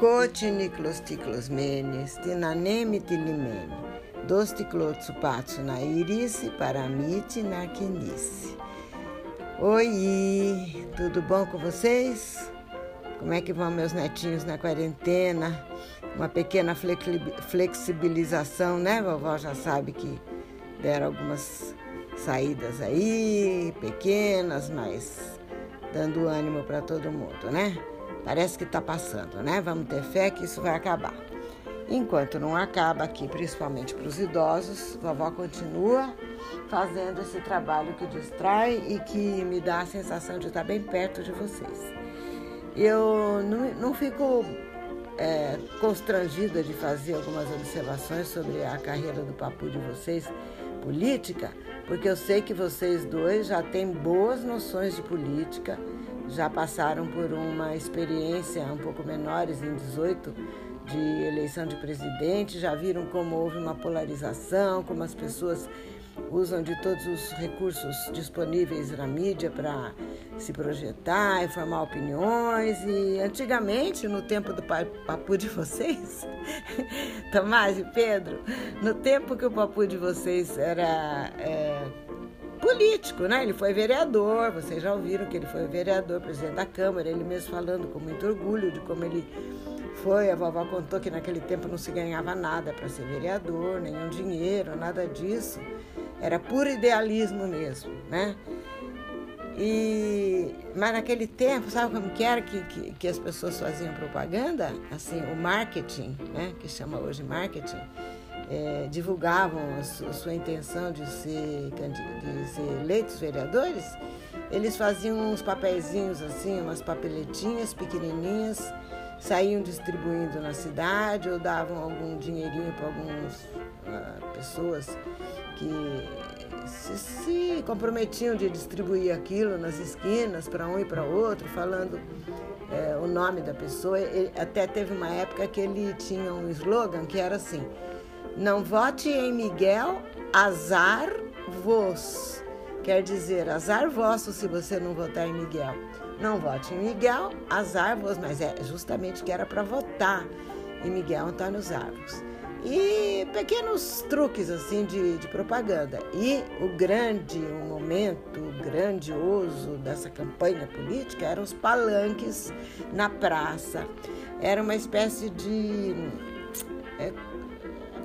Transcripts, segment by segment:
Cotiniclosticlosmenes, tinaneme tilimene, dosticlotsupatsu na irice, paramite na quinice. Oi, tudo bom com vocês? Como é que vão meus netinhos na quarentena? Uma pequena flexibilização, né? Vovó já sabe que deram algumas saídas aí, pequenas, mas dando ânimo para todo mundo, né? Parece que está passando, né? Vamos ter fé que isso vai acabar. Enquanto não acaba aqui, principalmente para os idosos, vovó continua fazendo esse trabalho que distrai e que me dá a sensação de estar bem perto de vocês. Eu não, não fico é, constrangida de fazer algumas observações sobre a carreira do papu de vocês política, porque eu sei que vocês dois já têm boas noções de política, já passaram por uma experiência um pouco menores, em 18, de eleição de presidente, já viram como houve uma polarização, como as pessoas usam de todos os recursos disponíveis na mídia para se projetar e formar opiniões. E antigamente, no tempo do papu de vocês, Tomás e Pedro, no tempo que o papu de vocês era é, político, né? Ele foi vereador, vocês já ouviram que ele foi vereador, presidente da Câmara, ele mesmo falando com muito orgulho de como ele foi. A vovó contou que naquele tempo não se ganhava nada para ser vereador, nenhum dinheiro, nada disso. Era puro idealismo mesmo, né? E, mas naquele tempo, sabe como que era que, que, que, as pessoas faziam propaganda? Assim, o marketing, né, que chama hoje marketing, é, divulgavam a, sua intenção de ser, de ser eleitos vereadores, eles faziam uns papeizinhos assim, umas papeletinhas pequenininhas, saíam distribuindo na cidade ou davam algum dinheirinho para algumas uh, pessoas que se, se, comprometiam de distribuir aquilo nas esquinas para um e para outro, falando é, o nome da pessoa. Ele, até teve uma época que ele tinha um slogan que era assim: Não vote em Miguel, azar vos. Quer dizer, azar vosso se você não votar em Miguel. Não vote em Miguel, azar vos, mas é justamente que era para votar em Miguel Antônio Arcos e pequenos truques assim de, de, propaganda. E o grande, o momento grandioso dessa campanha política eram os palanques na praça. Era uma espécie de é,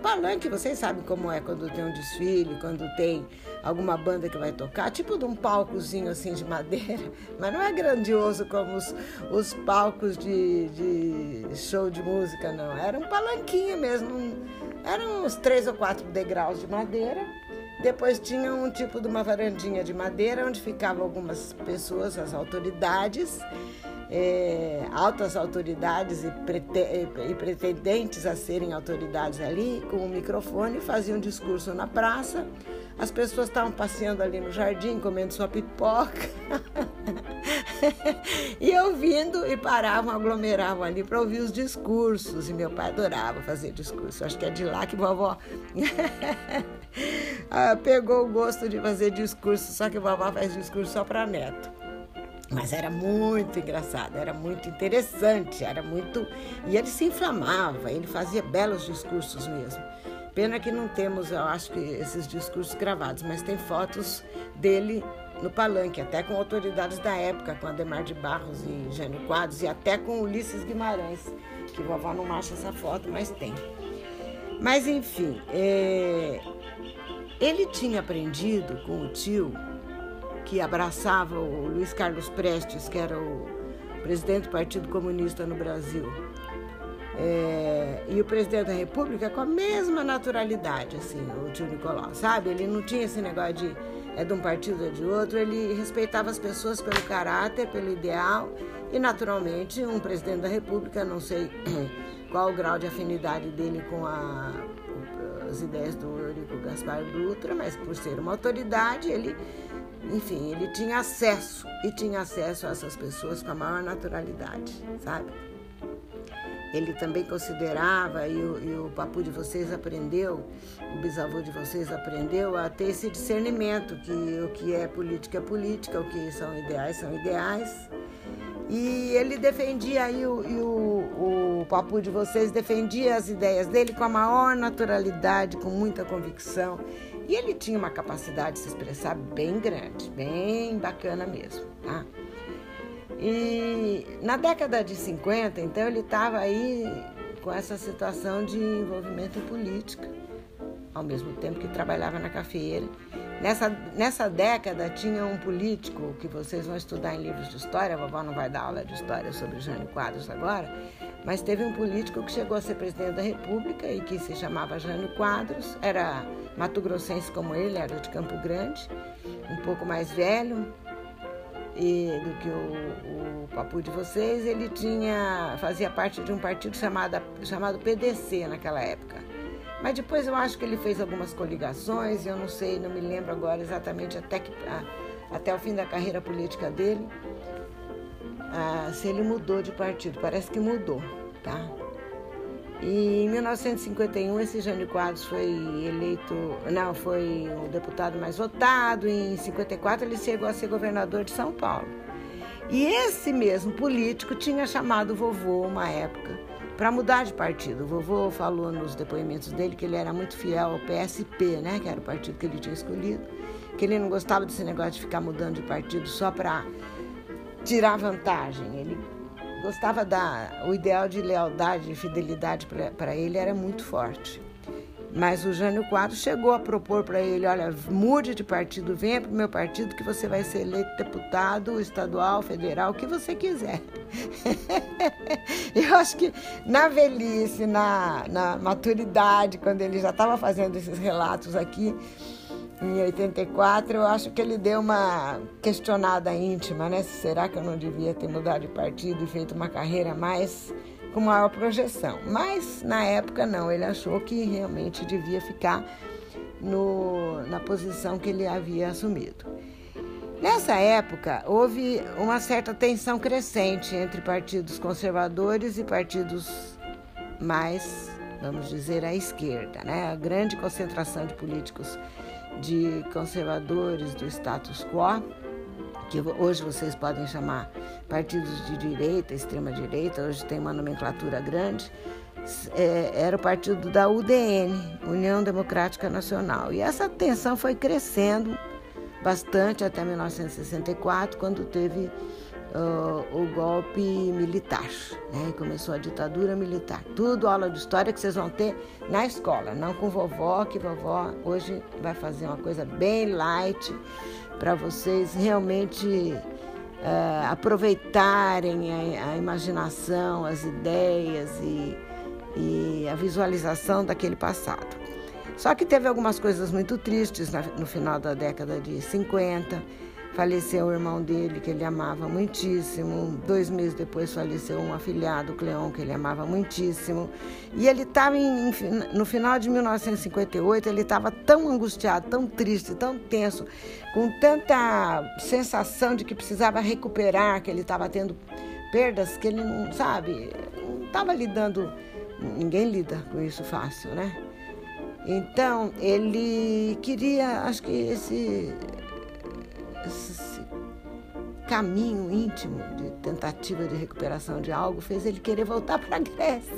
palanque, vocês sabem como é quando tem um desfile, quando tem alguma banda que vai tocar, tipo de um palcozinho assim de madeira, mas não é grandioso como os, os palcos de, de show de música, não. Era um palanquinho mesmo, um, eram uns três ou quatro degraus de madeira. Depois tinha um tipo de uma varandinha de madeira onde ficavam algumas pessoas, as autoridades, é, altas autoridades e, prete, e, pretendentes a serem autoridades ali, com o um microfone, faziam discurso na praça. As pessoas estavam passeando ali no jardim, comendo sua pipoca. e ouvindo e paravam, aglomeravam ali para ouvir os discursos. E meu pai adorava fazer discurso. Acho que é de lá que vovó ah, pegou o gosto de fazer discurso, só que vovó faz discurso só para neto. Mas era muito engraçado, era muito interessante, era muito. E ele se inflamava, ele fazia belos discursos mesmo. Pena que não temos, eu acho que esses discursos gravados, mas tem fotos dele no palanque, até com autoridades da época, com Ademar de Barros e Jânio Quadros, e até com Ulisses Guimarães, que vovó não acha essa foto, mas tem. Mas enfim, é... ele tinha aprendido com o tio que abraçava o Luiz Carlos Prestes, que era o presidente do Partido Comunista no Brasil, é, e o presidente da República com a mesma naturalidade, assim, o tio Nicolau, sabe? Ele não tinha esse negócio de é de um partido ou de outro, ele respeitava as pessoas pelo caráter, pelo ideal e, naturalmente, um presidente da República, não sei qual o grau de afinidade dele com a, as ideias do Eurico Gaspar Dutra, mas por ser uma autoridade, ele, enfim, ele tinha acesso e tinha acesso a essas pessoas com a maior naturalidade, sabe? Ele também considerava, e o, e o papu de vocês aprendeu, o bisavô de vocês aprendeu a ter esse discernimento que o que é política é política, o que são ideais são ideais. E ele defendia aí, o, e o, o papo de vocês defendia as ideias dele com a maior naturalidade, com muita convicção. E ele tinha uma capacidade de se expressar bem grande, bem bacana mesmo. Tá? E na década de 50, então, ele estava aí com essa situação de envolvimento em política, ao mesmo tempo que trabalhava na cafeira. Nessa, nessa década tinha um político que vocês vão estudar em livros de história, a vovó não vai dar aula de história sobre Jânio Quadros agora, mas teve um político que chegou a ser presidente da República e que se chamava Jânio Quadros, era mato-grossense como ele, era de Campo Grande, um pouco mais velho e, do que o, o papu de vocês. Ele tinha fazia parte de um partido chamado, chamado PDC naquela época. Mas depois eu acho que ele fez algumas coligações, eu não sei, não me lembro agora exatamente até, que, até o fim da carreira política dele, ah, se ele mudou de partido. Parece que mudou, tá? E em 1951 esse Jânio Quadros foi eleito, não, foi o deputado mais votado. Em 54 ele chegou a ser governador de São Paulo. E esse mesmo político tinha chamado o vovô uma época para mudar de partido. O vovô falou nos depoimentos dele que ele era muito fiel ao PSP, né, que era o partido que ele tinha escolhido, que ele não gostava desse negócio de ficar mudando de partido só para tirar vantagem. Ele gostava da. O ideal de lealdade e fidelidade para ele era muito forte. Mas o Jânio Quadros chegou a propor para ele: olha, mude de partido, venha para o meu partido que você vai ser eleito deputado estadual, federal, o que você quiser. Eu acho que na velhice, na, na maturidade, quando ele já estava fazendo esses relatos aqui, em 84, eu acho que ele deu uma questionada íntima, né? Será que eu não devia ter mudado de partido e feito uma carreira mais com maior projeção? Mas na época não, ele achou que realmente devia ficar no, na posição que ele havia assumido. Nessa época, houve uma certa tensão crescente entre partidos conservadores e partidos mais, vamos dizer, à esquerda, né? A grande concentração de políticos de conservadores do status quo, que hoje vocês podem chamar partidos de direita, extrema-direita, hoje tem uma nomenclatura grande, é, era o partido da UDN, União Democrática Nacional. E essa tensão foi crescendo bastante até 1964, quando teve uh, o golpe militar, né? Começou a ditadura militar. Tudo aula de história que vocês vão ter na escola, não com vovó, que vovó hoje vai fazer uma coisa bem light para vocês realmente uh, aproveitarem a, a, imaginação, as ideias e, e a visualização daquele passado. Só que teve algumas coisas muito tristes no final da década de 50 Faleceu o irmão dele, que ele amava muitíssimo. Dois meses depois faleceu um afilhado, Cleon, que ele amava muitíssimo. E ele estava, no final de 1958, ele estava tão angustiado, tão triste, tão tenso, com tanta sensação de que precisava recuperar, que ele estava tendo perdas que ele não, sabe, não estava lidando. Ninguém lida com isso fácil, né? Então, ele queria, acho que esse esse caminho íntimo de tentativa de recuperação de algo fez ele querer voltar para a Grécia.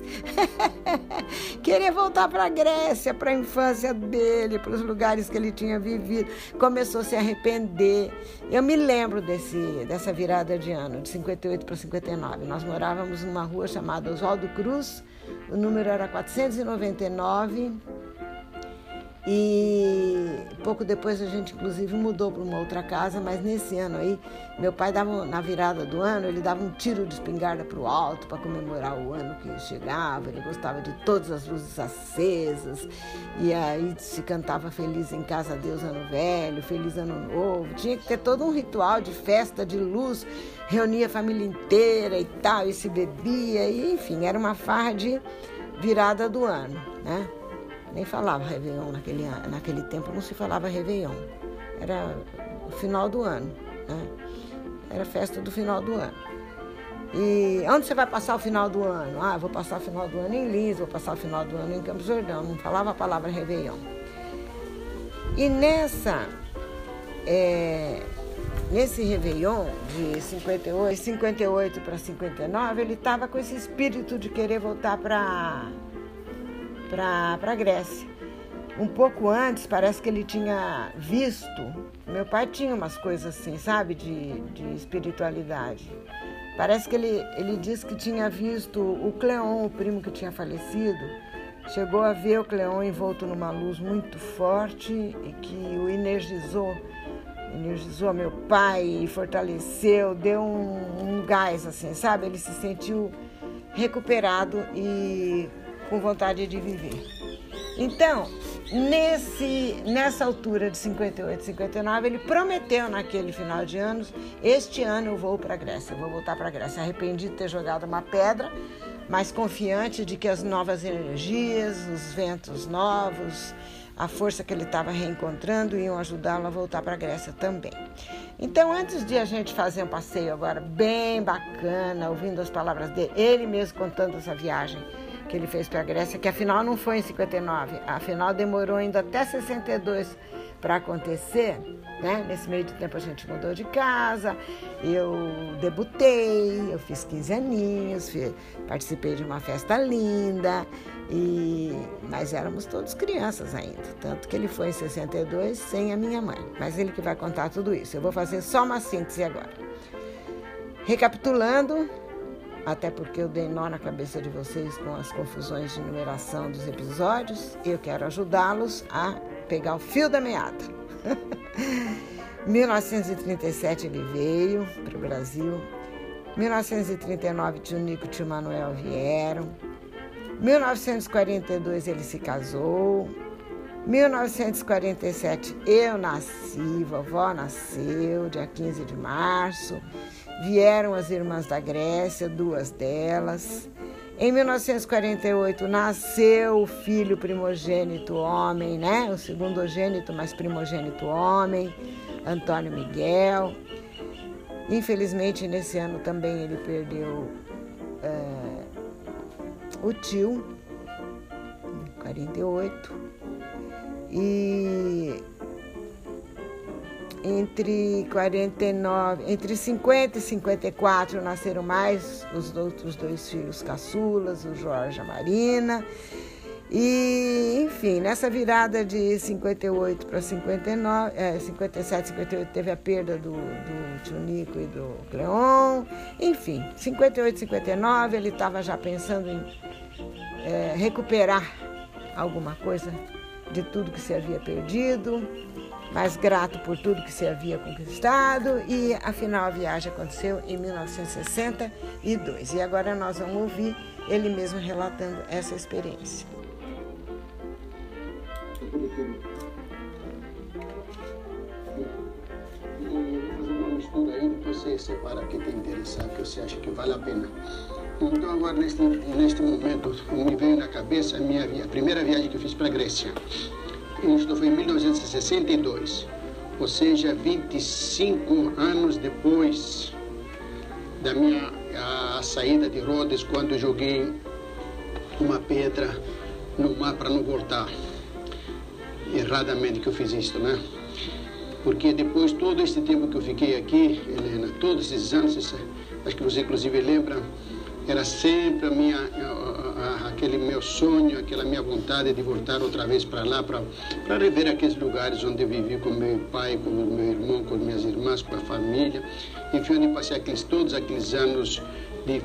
querer voltar para a Grécia, para a infância dele, para os lugares que ele tinha vivido. Começou a se arrepender. Eu me lembro desse, dessa virada de ano, de 58 para 59. Nós morávamos numa rua chamada Oswaldo Cruz, o número era 499 e pouco depois a gente, inclusive, mudou para uma outra casa, mas nesse ano aí, meu pai dava, na virada do ano, ele dava um tiro de espingarda para o alto para comemorar o ano que chegava. Ele gostava de todas as luzes acesas, e aí se cantava Feliz em Casa Deus Ano Velho, Feliz Ano Novo. Tinha que ter todo um ritual de festa, de luz, reunia a família inteira e tal, e se bebia, e enfim, era uma farra de virada do ano, né? Nem falava Réveillon naquele, naquele tempo, não se falava Réveillon. Era o final do ano, né? Era festa do final do ano. E onde você vai passar o final do ano? Ah, vou passar o final do ano em Lins, vou passar o final do ano em Campos Jordão. Não falava a palavra Réveillon. E nessa, é, nesse Réveillon de 58, 58 para 59, ele estava com esse espírito de querer voltar para para Grécia. Um pouco antes, parece que ele tinha visto. Meu pai tinha umas coisas assim, sabe, de, de espiritualidade. Parece que ele, ele disse que tinha visto o Cleon, o primo que tinha falecido, chegou a ver o Cleon envolto numa luz muito forte e que o energizou energizou meu pai fortaleceu, deu um, um gás, assim, sabe? Ele se sentiu recuperado e com vontade de viver. Então, nesse, nessa altura de 58, 59, ele prometeu naquele final de anos: este ano eu vou para a Grécia, eu vou voltar para a Grécia. Arrependido de ter jogado uma pedra, mas confiante de que as novas energias, os ventos novos, a força que ele estava reencontrando iam ajudá-lo a voltar para a Grécia também. Então, antes de a gente fazer um passeio agora bem bacana, ouvindo as palavras dele, ele mesmo contando essa viagem que ele fez para a Grécia, que afinal não foi em 59, afinal demorou ainda até 62 para acontecer. Né? Nesse meio de tempo a gente mudou de casa, eu debutei, eu fiz 15 aninhos, participei de uma festa linda, e mas éramos todos crianças ainda, tanto que ele foi em 62 sem a minha mãe. Mas ele que vai contar tudo isso. Eu vou fazer só uma síntese agora. Recapitulando, até porque eu dei nó na cabeça de vocês com as confusões de numeração dos episódios, eu quero ajudá-los a pegar o fio da meada. 1937 ele veio para o Brasil. 1939 tio Nico e tio Manuel vieram. 1942 ele se casou. 1947 eu nasci, vovó nasceu, dia 15 de março. Vieram as irmãs da Grécia, duas delas. Em 1948 nasceu o filho primogênito homem, né? O segundogênito, mas primogênito homem, Antônio Miguel. Infelizmente, nesse ano também ele perdeu é, o tio, 48, e entre 49, entre 50 e 54 nasceram mais os outros dois filhos caçulas, o Jorge e a Marina. E, enfim, nessa virada de 58 para 59, é, 57, 58 teve a perda do, do tio Nico e do Cleon. Enfim, 58, 59 ele estava já pensando em é, recuperar alguma coisa de tudo que se havia perdido, mas grato por tudo que se havia conquistado e afinal a viagem aconteceu em 1962. E agora nós vamos ouvir ele mesmo relatando essa experiência. Aí, depois você separa o que te interessar, que você acha que vale a pena. Então agora neste, neste momento me veio na cabeça a minha a primeira viagem que eu fiz para a Grécia. Isto foi em 1962, ou seja, 25 anos depois da minha a, saída de Rhodes, quando joguei uma pedra no mar para não voltar. Erradamente que eu fiz isso, né? Porque depois, todo esse tempo que eu fiquei aqui, Helena, todos esses anos, acho que você inclusive lembra, era sempre a minha, aquele meu sonho, aquela minha vontade de voltar outra vez para lá, para rever aqueles lugares onde eu vivi com meu pai, com meu irmão, com minhas irmãs, com a família. Enfim, onde passei aqueles, todos aqueles anos de,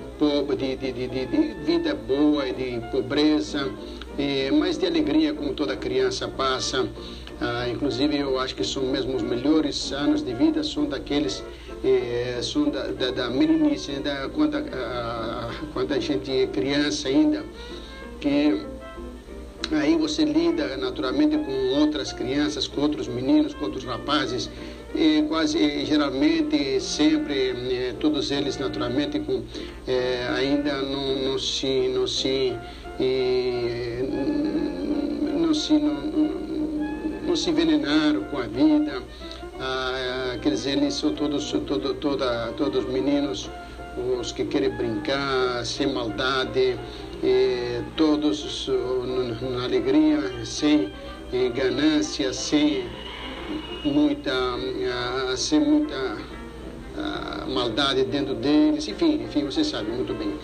de, de, de, de vida boa e de pobreza, e, mas de alegria, como toda criança passa. Ah, inclusive, eu acho que são mesmo os melhores anos de vida, são daqueles é, são da, da, da meninice, né, da, quando, a, quando a gente é criança ainda, que aí você lida naturalmente com outras crianças, com outros meninos, com outros rapazes, e quase geralmente sempre é, todos eles naturalmente com, é, ainda não, não se não se é, não se não, não se envenenaram com a vida. Ah, quer dizer, eles são todos, todo, toda, todos meninos, os que querem brincar, sem maldade, todos na alegria, sem ganância, sem muita, ah, sem muita maldade dentro deles, enfim, enfim, você sabe muito bem.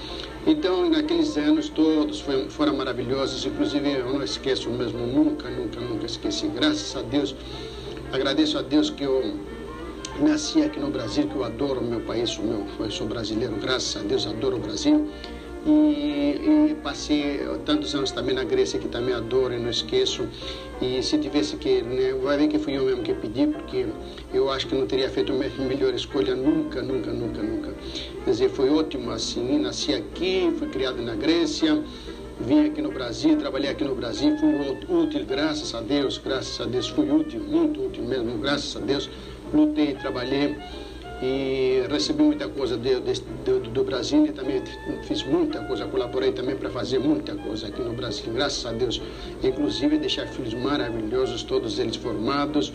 Então, naqueles anos todos foram, foram maravilhosos, inclusive eu não esqueço mesmo, nunca, nunca, nunca esqueci. Graças a Deus, agradeço a Deus que eu nasci aqui no Brasil, que eu adoro o meu país, o meu, eu sou brasileiro, graças a Deus, adoro o Brasil. E, e, passei tantos anos também na Grécia, que também adoro e não esqueço. E se tivesse que, né, vai ver que fui eu mesmo que pedi, porque eu acho que não teria feito a melhor escolha nunca, nunca, nunca, nunca. Quer dizer, foi ótimo assim, nasci aqui, fui criado na Grécia, vim aqui no Brasil, trabalhei aqui no Brasil, fui útil, graças a Deus, graças a Deus, fui útil, muito útil mesmo, graças a Deus, lutei, trabalhei e recebi muita coisa do, do, do, Brasil e também fiz muita coisa, colaborei também para fazer muita coisa aqui no Brasil, graças a Deus. Inclusive deixar filhos maravilhosos, todos eles formados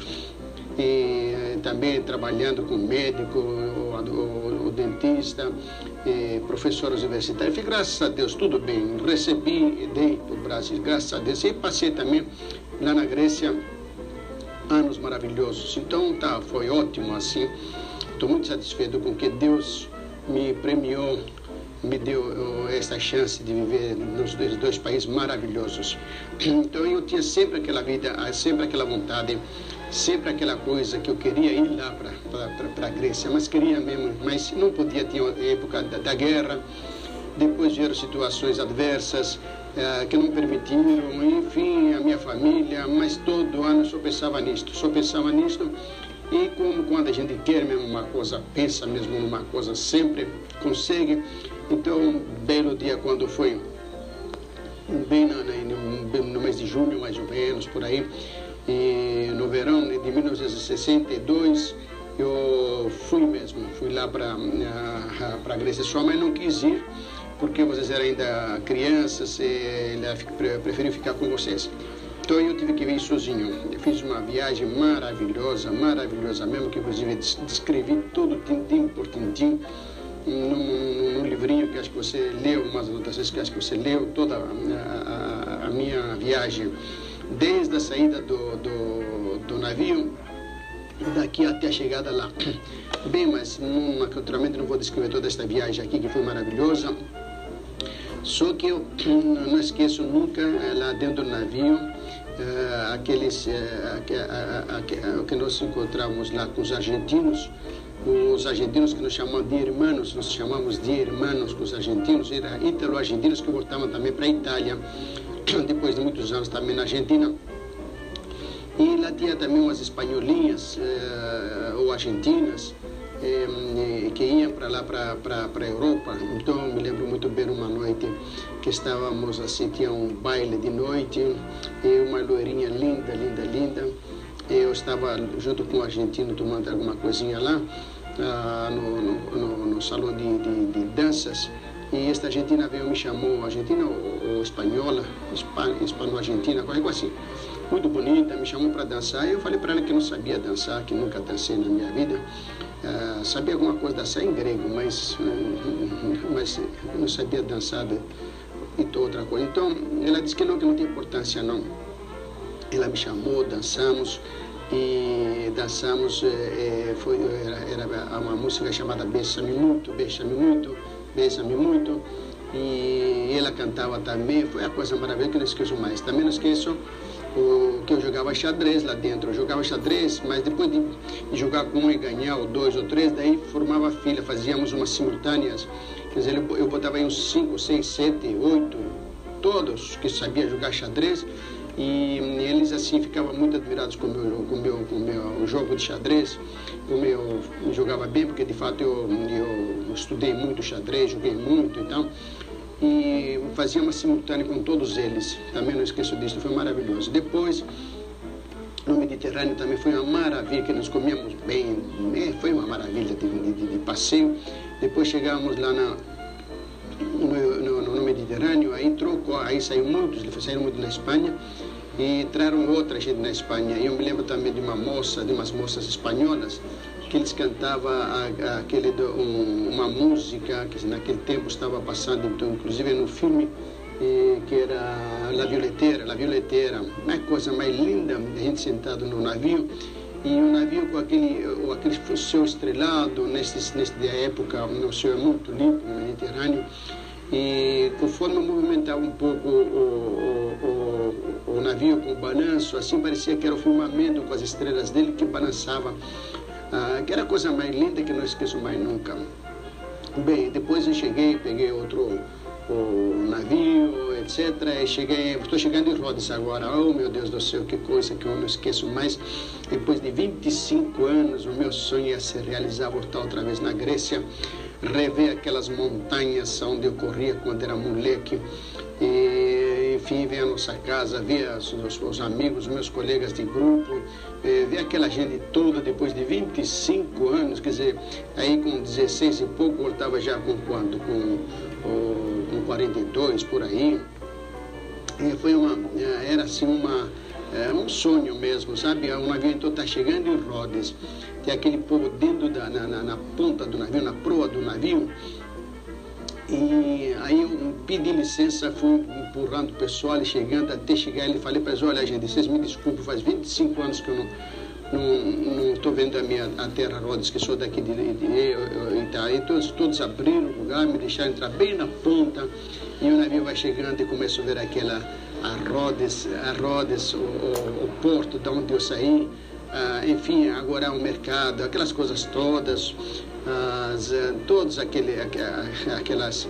e também trabalhando com médico, o, o, o dentista, professor universitário. Fiz, graças a Deus, tudo bem. Recebi e dei para o Brasil, graças a Deus. E passei também lá na Grécia anos maravilhosos. Então tá, foi ótimo assim. Estou muito satisfeito com que Deus me premiou, me deu essa chance de viver nos dois, dois países maravilhosos. Então eu tinha sempre aquela vida, sempre aquela vontade, sempre aquela coisa que eu queria ir lá para a Grécia, mas queria mesmo, mas não podia, tinha época da, da guerra, depois vieram situações adversas eh, que não permitiram, enfim, a minha família, mas todo ano só pensava nisto, só pensava nisto e como quando a gente quer mesmo uma coisa, pensa mesmo numa coisa, sempre consegue. Então, um belo dia, quando foi bem no, mês de junho, mais ou menos, por aí, e no verão de 1962, eu fui mesmo, fui lá para a Grécia. Sua mãe não quis ir, porque vocês eram ainda crianças, e ela preferiu ficar com vocês. Então eu tive que vir sozinho. Eu fiz uma viagem maravilhosa, maravilhosa mesmo, que inclusive descrevi tudo tintim por tintim num, livrinho que acho que você leu, umas anotações que acho que você leu, toda a, a, a minha viagem, desde a saída do, do, do navio daqui até a chegada lá. Bem, mas naturalmente não vou descrever toda esta viagem aqui, que foi maravilhosa. Só que eu não esqueço nunca, lá dentro do navio, uh, aqueles, uh, que nós encontramos lá com os argentinos, os argentinos que nos chamam de irmãos, nós chamamos de irmãos com os argentinos, eram italo-argentinos que voltavam também para a Itália, depois de muitos anos também na Argentina. E lá tinha também umas espanholinhas ou argentinas, que iam para lá, para a Europa. Então, me lembro muito bem uma noite que estávamos assim, tinha um baile de noite, e loirinha linda, linda, linda. Eu estava junto com um argentino tomando alguma coisinha lá, ah, no, no, no, salão de, de, de, danças. E esta argentina veio me chamou, argentina ou, ou espanhola, hispano-argentina, coisa assim. Muito bonita, me chamou para dançar. Eu falei para ela que não sabia dançar, que nunca dancei na minha vida. Uh, sabia alguma coisa dançar em grego, mas, mas não sabia dançar e outra coisa. Então, ela disse que não, que não tem importância não. Ela me chamou, dançamos e dançamos, eh, foi, era, era, uma música chamada Beija-me Muito, Beija-me Muito, Beija-me Muito. E ela cantava também, foi a coisa maravilhosa que não esqueço mais. Também não esqueço o, que eu jogava xadrez lá dentro. Eu jogava xadrez, mas depois de, jogar com um e ganhar, ou dois ou três, daí formava filha, fazíamos umas simultâneas. Quer dizer, eu botava aí uns cinco, seis, sete, oito, todos que sabiam jogar xadrez. E eles assim ficavam muito admirados com o meu, com meu, com meu jogo de xadrez, como eu jogava bem, porque de fato eu, eu estudei muito xadrez, joguei muito e então, tal e fazia uma simultânea com todos eles. Também não esqueço disso, foi maravilhoso. Depois, no Mediterrâneo também foi uma maravilha, que nós comíamos bem, né? foi uma maravilha de, de, de passeio. Depois chegamos lá na, no, Mediterrâneo, aí trocou, aí saiu muitos, saíram muito na Espanha e traram outra gente na Espanha. Eu me lembro também de uma moça, de umas moças espanholas, que eles cantavam aquele, um, uma música que naquele tempo estava passando, então, inclusive no filme, que era La Violeteira, La Violeteira, uma coisa mais linda, a gente sentado no navio, e o navio com aquele, aquele céu estrelado, nessa época o céu é muito limpo no Mediterrâneo, e conforme eu movimentava um pouco o, o, o, o, navio com o balanço, assim parecia que era o firmamento com as estrelas dele que balançava, ah, que era a coisa mais linda que não esqueço mais nunca. Bem, depois eu cheguei, peguei outro o navio, etc. E cheguei, estou chegando em Rhodes agora. Oh, meu Deus do céu, que coisa que eu não esqueço mais. Depois de 25 anos, o meu sonho ia se realizar, voltar outra vez na Grécia, rever aquelas montanhas onde eu corria quando era moleque. E, enfim, ver a nossa casa, ver os, os, os amigos, meus colegas de grupo, eh, ver aquela gente toda depois de 25 anos, quer dizer, aí com 16 e pouco, voltava já com quanto? Com com 42 por aí. E foi uma, é, era assim uma, é, um sonho mesmo, sabe? O navio então está chegando em Rhodes, tem aquele povo dentro da, na, na, na ponta do navio, na proa do navio, e aí eu pedi licença, fui empurrando o pessoal e chegando até chegar. Ele falei para eles: olha, gente, vocês me desculpem, faz 25 anos que eu não estou vendo a minha a terra Rhodes, que sou daqui de, de, de Itaí, todos, todos abriram o lugar, me deixaram entrar bem na ponta, e o navio vai chegando e começo a ver aquela, a Rhodes, a Rhodes o, o, o porto de onde eu saí, ah, enfim, agora o mercado, aquelas coisas todas, as, eh, todos aquele, aquelas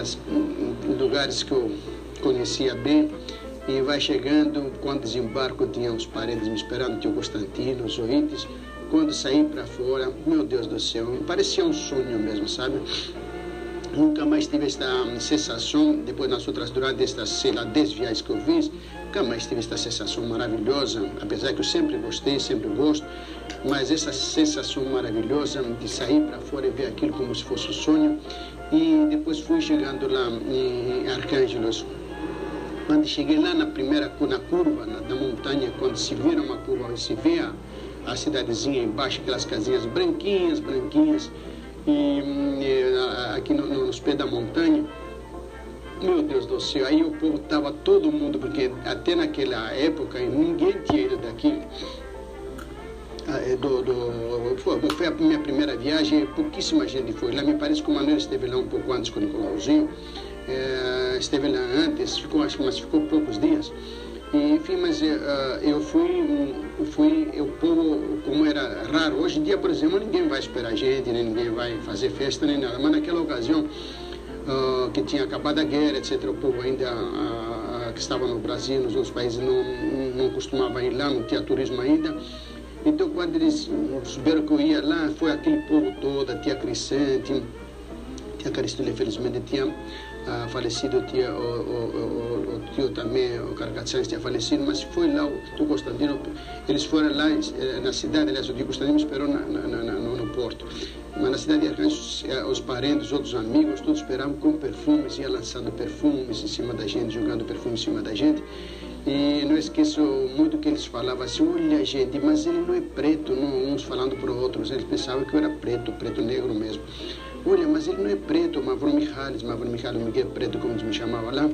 as, lugares que eu conhecia bem e vai chegando, quando desembarco tinha os parentes me esperando, tinha o Constantino, os oites. Quando saí para fora, meu Deus do céu, parecia um sonho mesmo, sabe? Nunca mais tive esta sensação, depois nas outras, durante estas, sei lá, 10 viagens que eu fiz, nunca mais tive esta sensação maravilhosa, apesar que eu sempre gostei, sempre gosto, mas essa sensação maravilhosa de sair para fora e ver aquilo como se fosse um sonho. E depois fui chegando lá em Arcângelos, quando cheguei lá na primeira na curva na, da montanha, quando se vira uma curva, se vê a, a cidadezinha embaixo, aquelas casinhas branquinhas, branquinhas, e, e aqui no, no, nos pés da montanha, meu Deus do céu, aí o povo estava todo mundo, porque até naquela época ninguém tinha ido daqui. Ah, é, do, do, foi, a minha primeira viagem, pouquíssima gente foi lá. Me parece que o Manuel esteve lá um pouco antes com o Nicolauzinho é, esteve lá antes, ficou, acho mas ficou poucos dias. E, enfim, mas uh, eu fui, fui, eu povo, como era raro, hoje em dia, por exemplo, ninguém vai esperar gente, nem ninguém vai fazer festa, nem nada, mas naquela ocasião, uh, que tinha acabado a guerra, etc., o povo ainda uh, que estava no Brasil, nos outros países, não, não costumava ir lá, não tinha turismo ainda. Então, quando eles souberam que eu ia lá, foi aquele povo todo, tia Crescente, tia Caristina, felizmente, tinha ah, falecido, tinha, o, o, o, o, tio também, o Carcaçães tinha falecido, mas foi lá o tio Constantino, eles foram lá na cidade, aliás, o tio Constantino esperou na, na, na, no, no, porto. Mas na cidade de Arcanjos, eh, os parentes, os outros amigos, todos esperavam com perfumes, ia lançando perfumes em cima da gente, jogando perfume em cima da gente. E não esqueço muito que eles falavam assim, olha gente, mas ele não é preto, não, uns falando para outros, eles pensavam que eu era preto, preto negro mesmo. Olha, mas ele não é preto, Mavro Mihalis, Mavro Mihalis Miguel Preto, como se me chamava lá.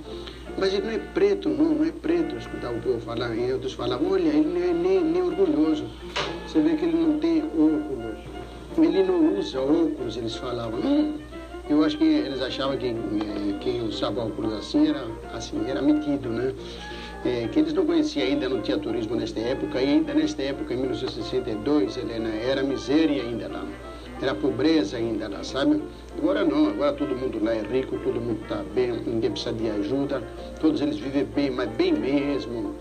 Mas ele não é preto, não, não é preto. Eu escutava o povo falar, e outros falavam, olha, ele não é nem, nem orgulhoso. Você vê que ele não tem óculos. Ele não usa óculos, eles falavam. Hum, eu acho que eles achavam que eh, quem usava óculos assim era, assim, era metido, né? É, que eles não conheciam ainda, não tinha turismo nesta época, e ainda nesta época, em 1962, Helena, era miséria ainda lá era pobreza ainda lá, sabe? Agora não, agora todo mundo lá é rico, todo mundo está bem, ninguém precisa de ajuda, todos eles vivem bem, mas bem mesmo.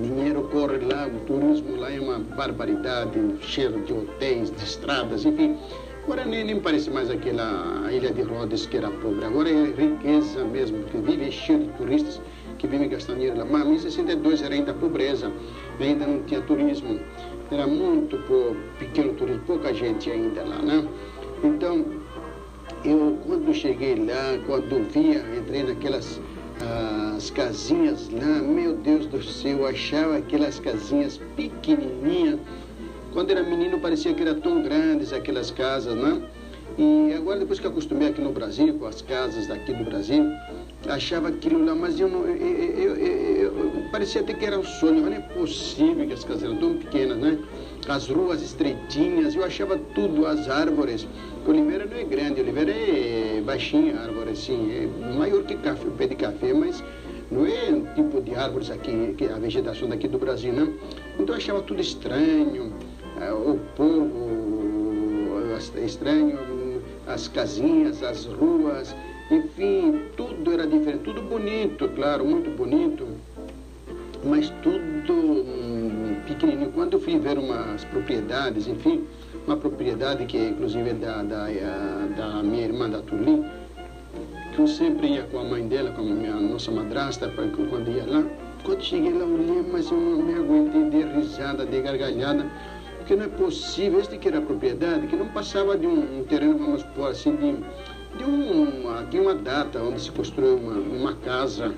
Dinheiro corre lá, o turismo lá é uma barbaridade, cheiro de hotéis, de estradas, enfim. Agora nem, nem parece mais aquela ilha de Rhodes que era pobre. Agora é riqueza mesmo, porque vive cheio de turistas que vivem gastando dinheiro lá. Mas em 62 era ainda pobreza, ainda não tinha turismo era muito pequeno turismo, pouca gente ainda lá, né? Então, eu quando cheguei lá, quando via, entrei naquelas as casinhas lá, meu Deus do céu, eu achava aquelas casinhas pequenininhas. Quando era menino parecia que eram tão grandes aquelas casas, né? E agora depois que acostumei aqui no Brasil, com as casas daqui do Brasil, achava aquilo lá, mas eu não. Eu, eu, eu, parecia até que era um sonho, mas não é possível que as casas eram tão pequenas, né? As ruas estreitinhas, eu achava tudo, as árvores. Oliveira não é grande, Oliveira é baixinha árvore, assim, é maior que café, o pé de café, mas não é um tipo de árvores aqui, que a vegetação daqui do Brasil, não. Então eu achava tudo estranho, eh, o povo estranho, as casinhas, as ruas, enfim, tudo era diferente, tudo bonito, claro, muito bonito, mas tudo hum, pequenininho. Quando eu fui ver umas propriedades, enfim, uma propriedade que inclusive é da, da, eh, da minha irmã, da Tuli, que eu sempre ia com a mãe dela, com a minha nossa madrasta, quando ia lá. Quando cheguei lá, olhei, mas eu não me aguentei de risada, de gargalhada, porque não é possível, este que era a propriedade, que não passava de um, um terreno, vamos supor assim, de, de, uma, de uma data onde se construiu uma, uma casa.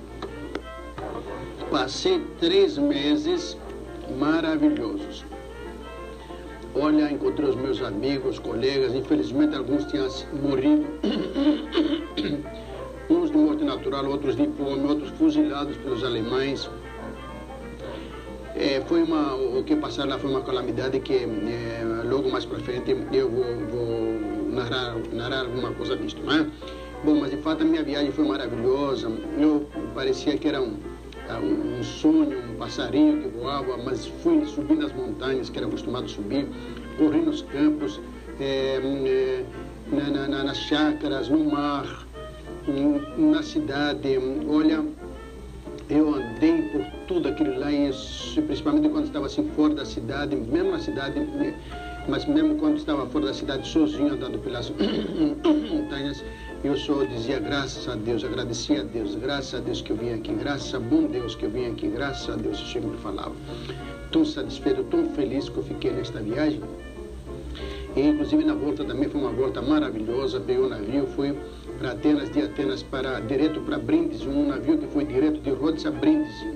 Passei três meses maravilhosos. Olha, encontrei os meus amigos, colegas, infelizmente alguns tinham morrido. Uns de morte natural, outros de fome, outros fuzilados pelos alemães. É, foi uma, o que passaram lá foi uma calamidade que é, logo mais para frente eu vou, vou narrar, narrar alguma coisa disso. Né? Bom, mas de fato a minha viagem foi maravilhosa. Eu parecia que era um, um sonho, um passarinho que voava, mas fui subindo as montanhas que era acostumado a subir, corri nos campos, é, é, na, na, nas chácaras, no mar, na cidade. Olha, eu andei por tudo aquilo lá, e principalmente quando estava assim fora da cidade, mesmo na cidade, mas mesmo quando estava fora da cidade, sozinho andando pelas montanhas, eu só dizia graças a Deus, agradecia a Deus, graças a Deus que eu vim aqui, graças a bom Deus que eu vim aqui, graças a Deus, eu sempre falava. Tão satisfeito, tão feliz que eu fiquei nesta viagem. E, inclusive na volta também foi uma volta maravilhosa, peguei o navio, fui para Atenas, de Atenas para direto para Brindisi, um navio que foi direto de Rhodes a Brindisi.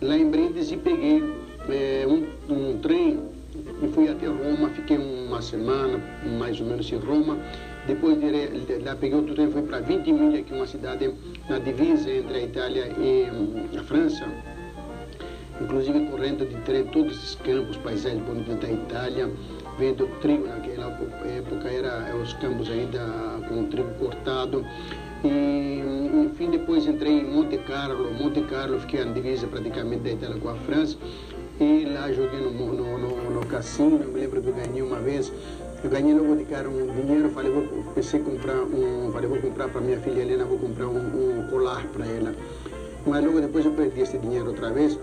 Lá em Brindisi peguei é, um, um trem e fui até Roma, fiquei uma semana mais ou menos em Roma. Depois de, lá peguei outro trem, fui para 20 milhas, que é uma cidade na divisa entre a Itália e hum, a França. Inclusive correndo de trem todos esses campos, paisagens bonitos da Itália vendo trigo naquela época, era os campos ainda com o trigo cortado. E, enfim, depois entrei em Monte Carlo. Monte Carlo, fiquei na divisa praticamente da Itália com a França. E lá joguei no, no, no, no cassino, me lembro que eu ganhei uma vez. Eu ganhei logo de cara um dinheiro, falei, vou, pensei comprar um, falei, vou comprar para minha filha Helena, vou comprar um, um colar para ela. Mas logo depois eu perdi esse dinheiro outra vez.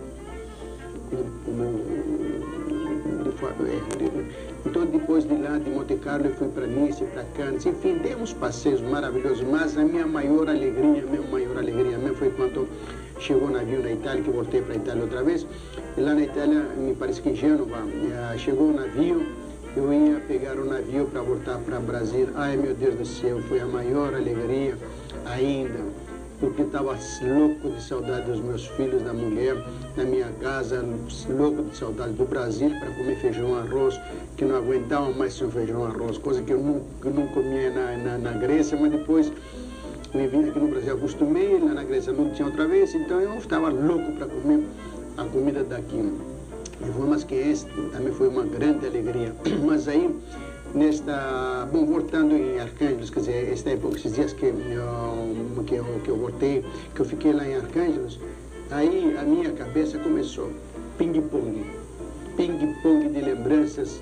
Então, depois de lá, de Monte Carlo, eu fui para Nice, para Cannes, enfim, dei uns passeios maravilhosos, mas a minha maior alegria, a minha maior alegria mesmo foi quando chegou o navio na Itália, que voltei para a Itália outra vez. E lá na Itália, me parece que em Gênova, eh, chegou o navio, eu ia pegar o navio para voltar para Brasil. Ai, meu Deus do céu, foi a maior alegria ainda porque estava louco de saudade dos meus filhos, da mulher, da minha casa, louco de saudade do Brasil para comer feijão arroz, que não aguentava mais seu feijão arroz, coisa que eu não, que não comia na, na, na Grécia, mas depois me vim aqui no Brasil, acostumei, lá na Grécia não tinha outra vez, então eu estava louco para comer a comida daqui. E foi, mas que esse também foi uma grande alegria. Mas aí nesta, bom, voltando em Arcângelos, quer dizer, esta época, esses dias que eu, que eu, que eu voltei, que eu fiquei lá em Arcângelos, aí a minha cabeça começou ping-pong, ping-pong de lembranças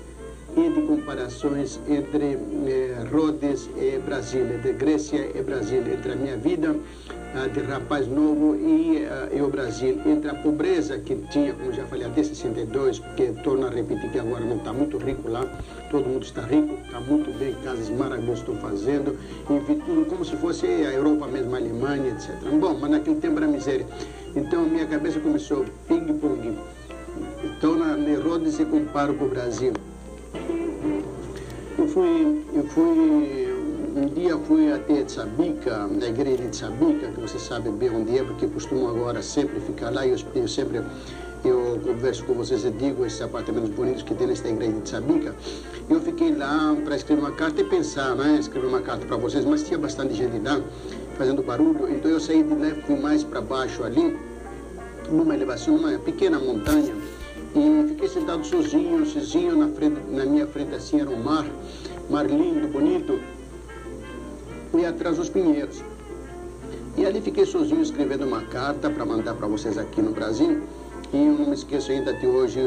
e de comparações entre eh, Rhodes e Brasília, de Grécia e Brasília, entre a minha vida ah, de rapaz novo e, uh, e o Brasil, entre a pobreza que tinha, como já falei, até 62, porque torna a repetir que agora não está muito rico lá, todo mundo está rico, está muito bem, casas maravilhosas estão fazendo, enfim, tudo como se fosse a Europa mesmo, a Alemanha, etc. Bom, mas naquele tempo era miséria. Então minha cabeça começou ping-pong. Então na Rhodes se compara com o Brasil. Fui, eu fui um dia fui até Tsabica, na igreja de Tsabica, que você sabe bem onde é, porque costumo agora sempre ficar lá, eu, eu sempre eu converso com vocês e digo esses apartamentos bonitos que tem nesta igreja de Sabica. Eu fiquei lá para escrever uma carta e pensar, né? Escrever uma carta para vocês, mas tinha bastante gente lá fazendo barulho, então eu saí de lá e fui mais para baixo ali, numa elevação, numa pequena montanha, e fiquei sentado sozinho, sozinho, na, frente, na minha frente assim era um mar, mar lindo, bonito, e atrás os pinheiros. E ali fiquei sozinho escrevendo uma carta para mandar para vocês aqui no Brasil. E eu não me esqueço ainda de hoje,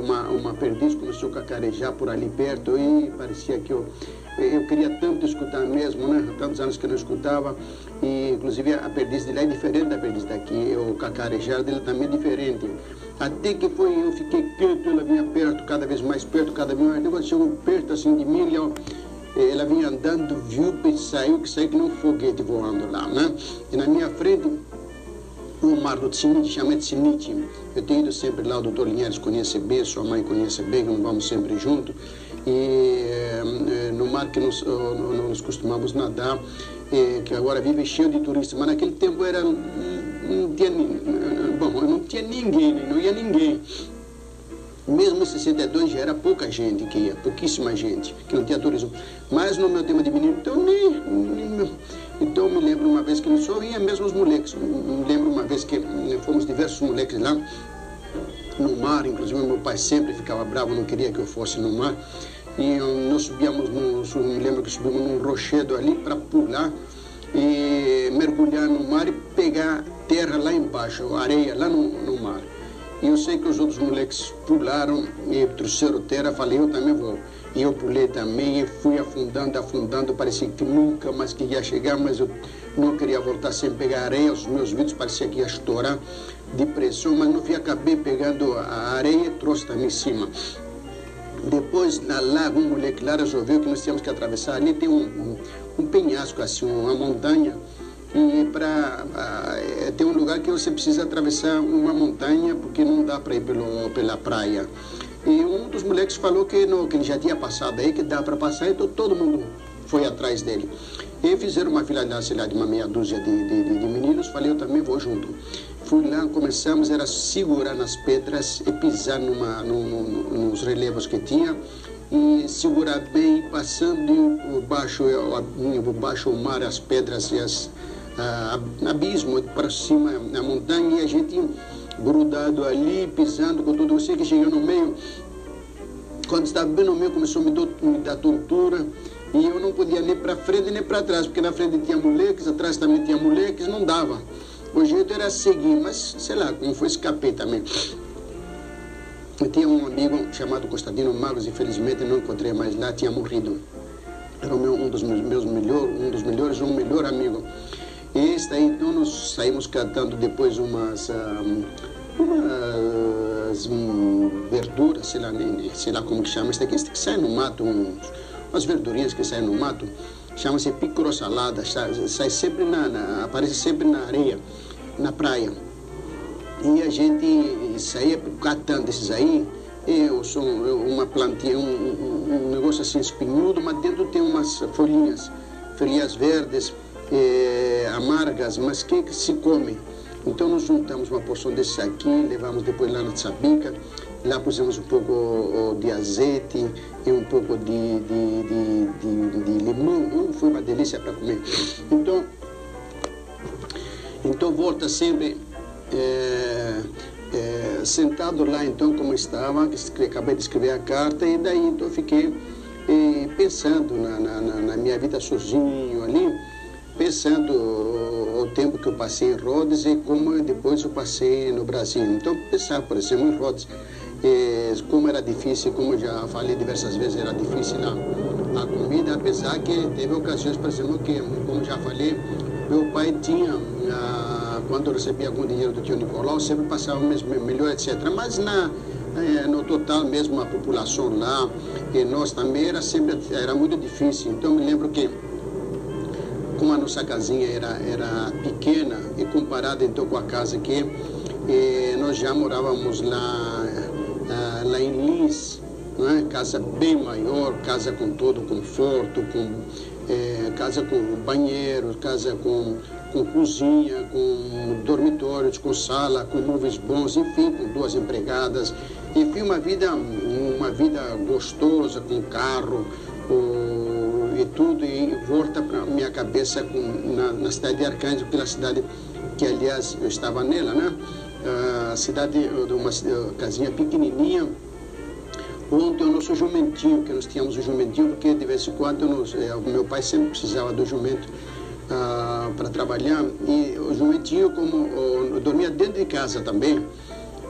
uma, uma perdiz começou a cacarejar por ali perto e parecia que eu, eu queria tanto escutar mesmo, né? Tantos anos que eu não escutava. E inclusive a perdiz de lá é diferente da perdiz daqui, o cacarejar dele também é diferente. Até que foi, eu fiquei quieto, ela vinha perto, cada vez mais perto, cada vez mais. Quando chegou perto assim de mim, eu, ela vinha andando, viu, saiu, que saiu que nem um foguete voando lá, né? E na minha frente, o mar do Tsinite, chama de. Eu tenho ido sempre lá, o doutor Linhares conhece bem, sua mãe conhece bem, vamos sempre junto. E eh, no mar que nós, nós costumamos nadar, eh, que agora vive cheio de turistas, mas naquele tempo era, não tinha, bom, não tinha ninguém, não ia ninguém. Mesmo em 62 já era pouca gente que ia, pouquíssima gente, que não tinha turismo. Mas no meu tema de menino, então nem, nem então me lembro uma vez que só ia mesmo os moleques. Me lembro uma vez que eh, fomos diversos moleques lá no mar, inclusive meu pai sempre ficava bravo, não queria que eu fosse no mar. E nós subíamos, no, me lembro que subimos num rochedo ali para pular e mergulhar no mar e pegar terra lá embaixo, areia lá no, no mar. E eu sei que os outros moleques pularam e trouxeram terra, falei, eu também vou. E eu pulei também e fui afundando, afundando, parecia que nunca mais que ia chegar, mas eu não queria voltar sem pegar areia, os meus vidros parecia que ia estourar de pressão, mas no fim acabei pegando a areia e trouxe também em cima. Depois, na lago, um moleque lá resolveu que nós tínhamos que atravessar. Ali tem um, um, um penhasco, assim, uma montanha, e para é, tem um lugar que você precisa atravessar uma montanha porque não dá para ir pelo, pela praia. E um dos moleques falou que, não, que ele já tinha passado aí, que dá para passar, então todo mundo foi atrás dele. E fizeram uma fila sei lá, de uma meia dúzia de, de, de meninos, falei, eu também vou junto. Fui lá, começamos, era segurar nas pedras e pisar numa, num, nos relevos que tinha e segurar bem, passando baixo, baixo o mar, as pedras e as abismo para cima na montanha e a gente grudado ali, pisando com tudo. Você que chegou no meio, quando estava bem no meio, começou a me, do, me dar tontura e eu não podia nem para frente nem para trás, porque na frente tinha moleques, atrás também tinha moleques, não dava. O jeito era seguir, mas sei lá, como foi escapei também. Eu tinha um amigo chamado Constantino Magos, infelizmente não encontrei mais lá, tinha morrido. Era meu, um dos meus, meus um dos melhores, um melhor amigo. E este aí, então, nós saímos cantando depois umas, um, umas um, verduras, sei lá, sei lá como que chama, este aqui, este que sai no mato, um, umas verdurinhas que saem no mato, chama-se picrosalada, sai, sempre na, na, aparece sempre na areia, na praia. E a gente saía catando esses aí, eu sou uma plantinha, um, um, negócio assim espinhudo, mas dentro tem umas folhinhas, folhinhas verdes, é, amargas, mas que se come. Então nós juntamos uma porção desse aqui, levamos depois lá na Tsabica, lá pusemos um pouco de azeite e um pouco de, de, de, de, de limão, foi uma delícia para comer. Então, então volta sempre é, é, sentado lá então como estava, acabei de escrever a carta e daí então fiquei é, pensando na, na, na minha vida sozinho ali, pensando o tempo que eu passei em Rhodes e como depois eu passei no Brasil. Então, pensar, por exemplo, em Rhodes, como era difícil, como já falei diversas vezes, era difícil a, a comida, apesar que teve ocasiões, por exemplo, que, como já falei, meu pai tinha, ah, quando recebia algum dinheiro do tio Nicolau, sempre passava mesmo melhor, etc. Mas na, eh, no total mesmo, a população lá, e nós também, era sempre era muito difícil. Então, me lembro que como a nossa casinha era, era pequena e comparada então com a casa que eh, nós já morávamos lá, lá em Lins, né? casa bem maior, casa com todo conforto, com é, casa com banheiro, casa com, com cozinha, com dormitórios, com sala, com móveis bons, enfim, com duas empregadas. Enfim, uma vida, uma vida gostosa, com carro o, e tudo, e volta para minha cabeça com, na, na cidade de Arcângelo, pela cidade que, aliás, eu estava nela, né? A cidade de uma casinha pequenininha, onde o nosso jumentinho, que nós tínhamos o jumentinho, porque de vez em quando é, o meu pai sempre precisava do jumento ah, para trabalhar, e o jumentinho, como dormia dentro de casa também,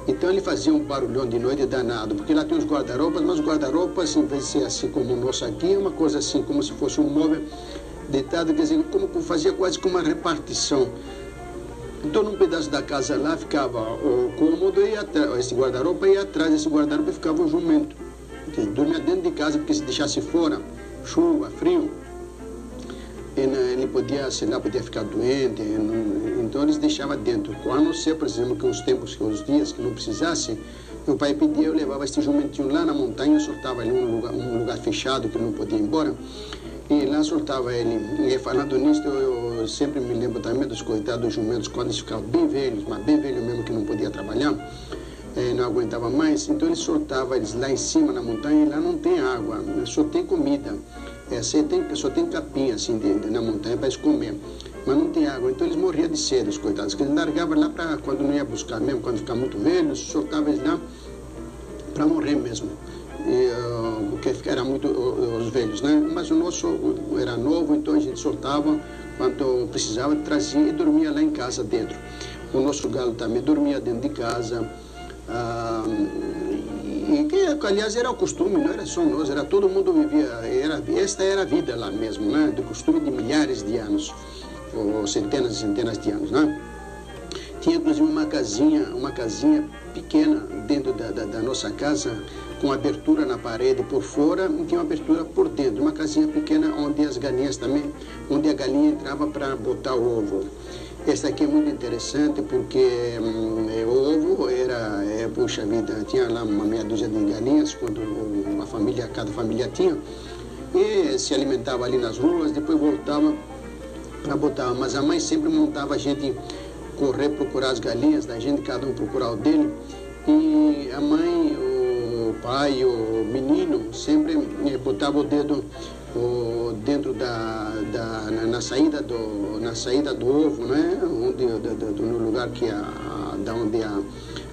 então ele fazia um barulhão de noite danado, porque lá tem os guarda-roupas, mas os guarda-roupas, em vez de ser assim como o nosso aqui, é uma coisa assim, como se fosse um móvel deitado, quer dizer, como fazia quase como uma repartição. Então, num pedaço da casa lá ficava o cômodo e esse guarda-roupa, e atrás desse guarda-roupa ficava o jumento que dormia dentro de casa, porque se deixasse fora, chuva, frio, ele, ele podia, sei lá, podia ficar doente, então eles deixavam dentro. A não ser, por exemplo, que os tempos, que os dias que não precisasse, meu pai pedia, eu levava esse jumentinho lá na montanha, soltava ele num lugar, um lugar fechado que não podia ir embora, e lá soltava ele. E falando nisso, eu, sempre me lembro também dos coitados jumentos, quando eles ficavam bem velhos, mas bem velhos mesmo, que não podia trabalhar é, não aguentava mais, então ele soltava eles lá em cima na montanha e lá não tem água, só tem comida. É, só, tem, só tem capim assim de, de, na montanha para eles comer, mas não tem água. Então eles morriam de sede, os coitados, que eles largavam lá para quando não ia buscar mesmo, quando ficava muito velho, soltava eles lá para morrer mesmo. E, uh, porque era muito uh, os velhos, né? Mas o nosso era novo, então a gente soltava quando precisava, trazia e dormia lá em casa dentro. O nosso galo também dormia dentro de casa. Ah, e que, aliás, era o costume, não era só nós, era todo mundo vivia, era, esta era a vida lá mesmo, né? do costume de milhares de anos, ou centenas e centenas de anos. Né? Tinha inclusive uma casinha, uma casinha pequena dentro da, da, da nossa casa, com abertura na parede por fora e tinha uma abertura por dentro, uma casinha pequena onde as galinhas também, onde a galinha entrava para botar o ovo. Esta aqui é muito interessante porque hum, o ovo era, é, puxa vida, tinha lá uma meia dúzia de galinhas, quando uma família, cada família tinha, e se alimentava ali nas ruas, depois voltava para botar. Mas a mãe sempre montava a gente correr procurar as galinhas, da gente cada um procurar o dele, e a mãe, o pai, o menino sempre eh, botava o dedo o, dentro da, da na, na, saída do na saída do ovo, né? Onde do, do, no lugar que a, da onde a,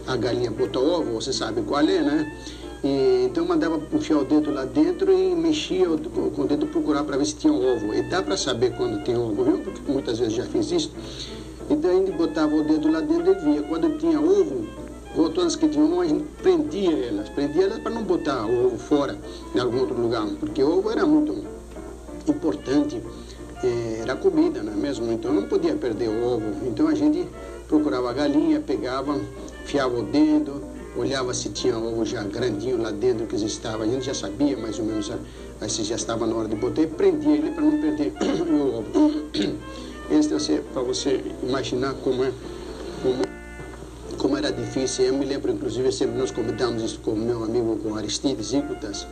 a galinha bota o ovo, você sabe qual é, né? E, então mandava enfiar o dedo lá dentro e mexia com, o dedo procurar para ver se tinha ovo. E dá para saber quando tem ovo, viu? Porque muitas vezes já fiz isso. Então a gente botava o dedo lá dentro e via. Quando tinha ovo, ou todas que tinham, a gente prendia elas. Prendia elas para não botar o ovo fora em algum outro lugar, porque o ovo era muito importante, eh, era comida, não é mesmo? Então não podia perder o ovo. Então a gente procurava a galinha, pegava, fiava o dedo, olhava se tinha ovo já grandinho lá dentro que estava. A gente já sabia mais ou menos se já estava na hora de botar e prendia ele para não perder o ovo. Esse é para você imaginar como é. Como como era difícil. Eu me lembro, inclusive, sempre nós comentamos isso com meu amigo, com Aristides Ícotas,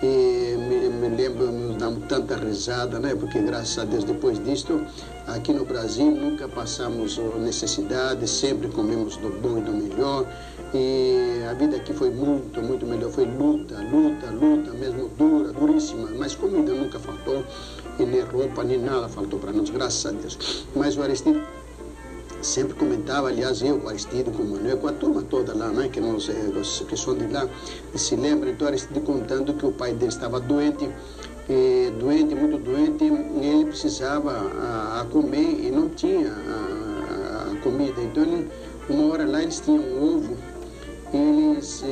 e me, me lembro, nos damos tanta risada, né? Porque graças a Deus, depois disto, aqui no Brasil nunca passamos necessidade, sempre comemos do bom e do melhor. E a vida aqui foi muito, muito melhor. Foi luta, luta, luta, mesmo dura, duríssima. Mas comida nunca faltou, e nem roupa, nem nada faltou para nós, graças a Deus. Mas o Aristides sempre comentava, aliás, eu, com Aristide, com o Manuel, com a turma toda lá, né, que, nós, os, que são de lá, se lembra, então Aristide contando que o pai dele estava doente, e, doente, muito doente, e ele precisava a, a comer e não tinha a, a, comida. Então, ele, uma hora lá eles tinham um ovo, e ele se,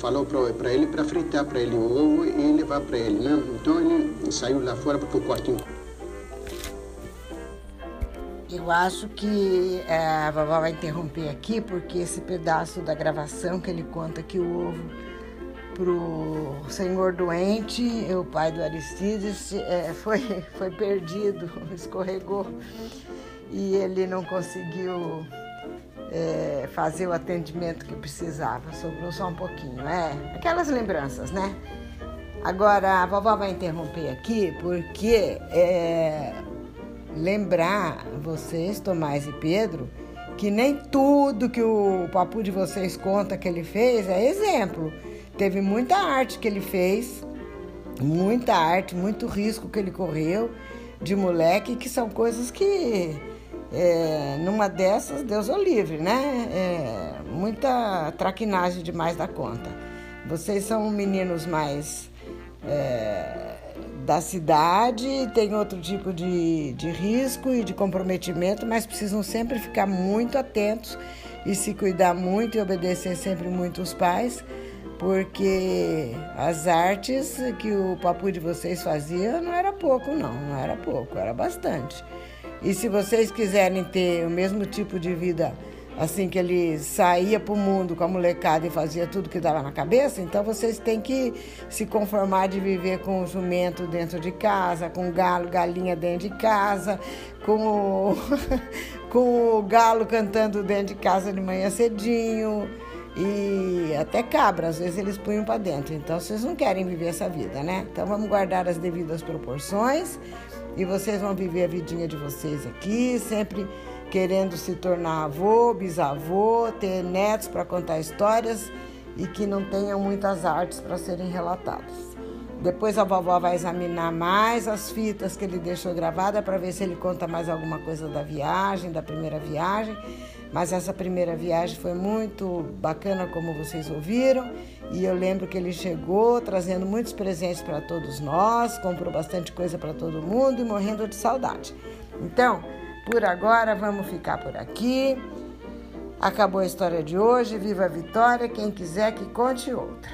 falou para ele para fritar para ele o ovo e levar para ele, né? Então ele saiu lá fora porque o quartinho eu acho que é, a vovó vai interromper aqui, porque esse pedaço da gravação que ele conta que o ovo pro senhor doente, o pai do Aristides, é, foi, foi perdido, escorregou e ele não conseguiu é, fazer o atendimento que precisava. Sobrou só um pouquinho, é aquelas lembranças, né? Agora, a vovó vai interromper aqui porque é, lembrar vocês, Tomás e Pedro, que nem tudo que o papo de vocês conta que ele fez é exemplo. Teve muita arte que ele fez, muita arte, muito risco que ele correu de moleque, que são coisas que é, numa dessas, Deus o livre, né? É, muita traquinagem demais da conta. Vocês são meninos mais é, da cidade, tem outro tipo de, de risco e de comprometimento, mas precisam sempre ficar muito atentos e se cuidar muito e obedecer sempre muito os pais, porque as artes que o papu de vocês fazia não era pouco, não, não era pouco, era bastante. E se vocês quiserem ter o mesmo tipo de vida assim que ele saía para o mundo com a molecada e fazia tudo que dava na cabeça, então vocês têm que se conformar de viver com o jumento dentro de casa, com galo, galinha dentro de casa, com o, com o galo cantando dentro de casa de manhã cedinho e até cabra, às vezes eles punham para dentro. Então vocês não querem viver essa vida, né? Então vamos guardar as devidas proporções e vocês vão viver a vidinha de vocês aqui, sempre querendo se tornar avô, bisavô, ter netos para contar histórias e que não tenham muitas artes para serem relatadas. Depois a vovó vai examinar mais as fitas que ele deixou gravada para ver se ele conta mais alguma coisa da viagem, da primeira viagem. Mas essa primeira viagem foi muito bacana, como vocês ouviram. E eu lembro que ele chegou trazendo muitos presentes para todos nós, comprou bastante coisa para todo mundo e morrendo de saudade. Então, por agora, vamos ficar por aqui. Acabou a história de hoje. Viva a vitória! Quem quiser que conte outra.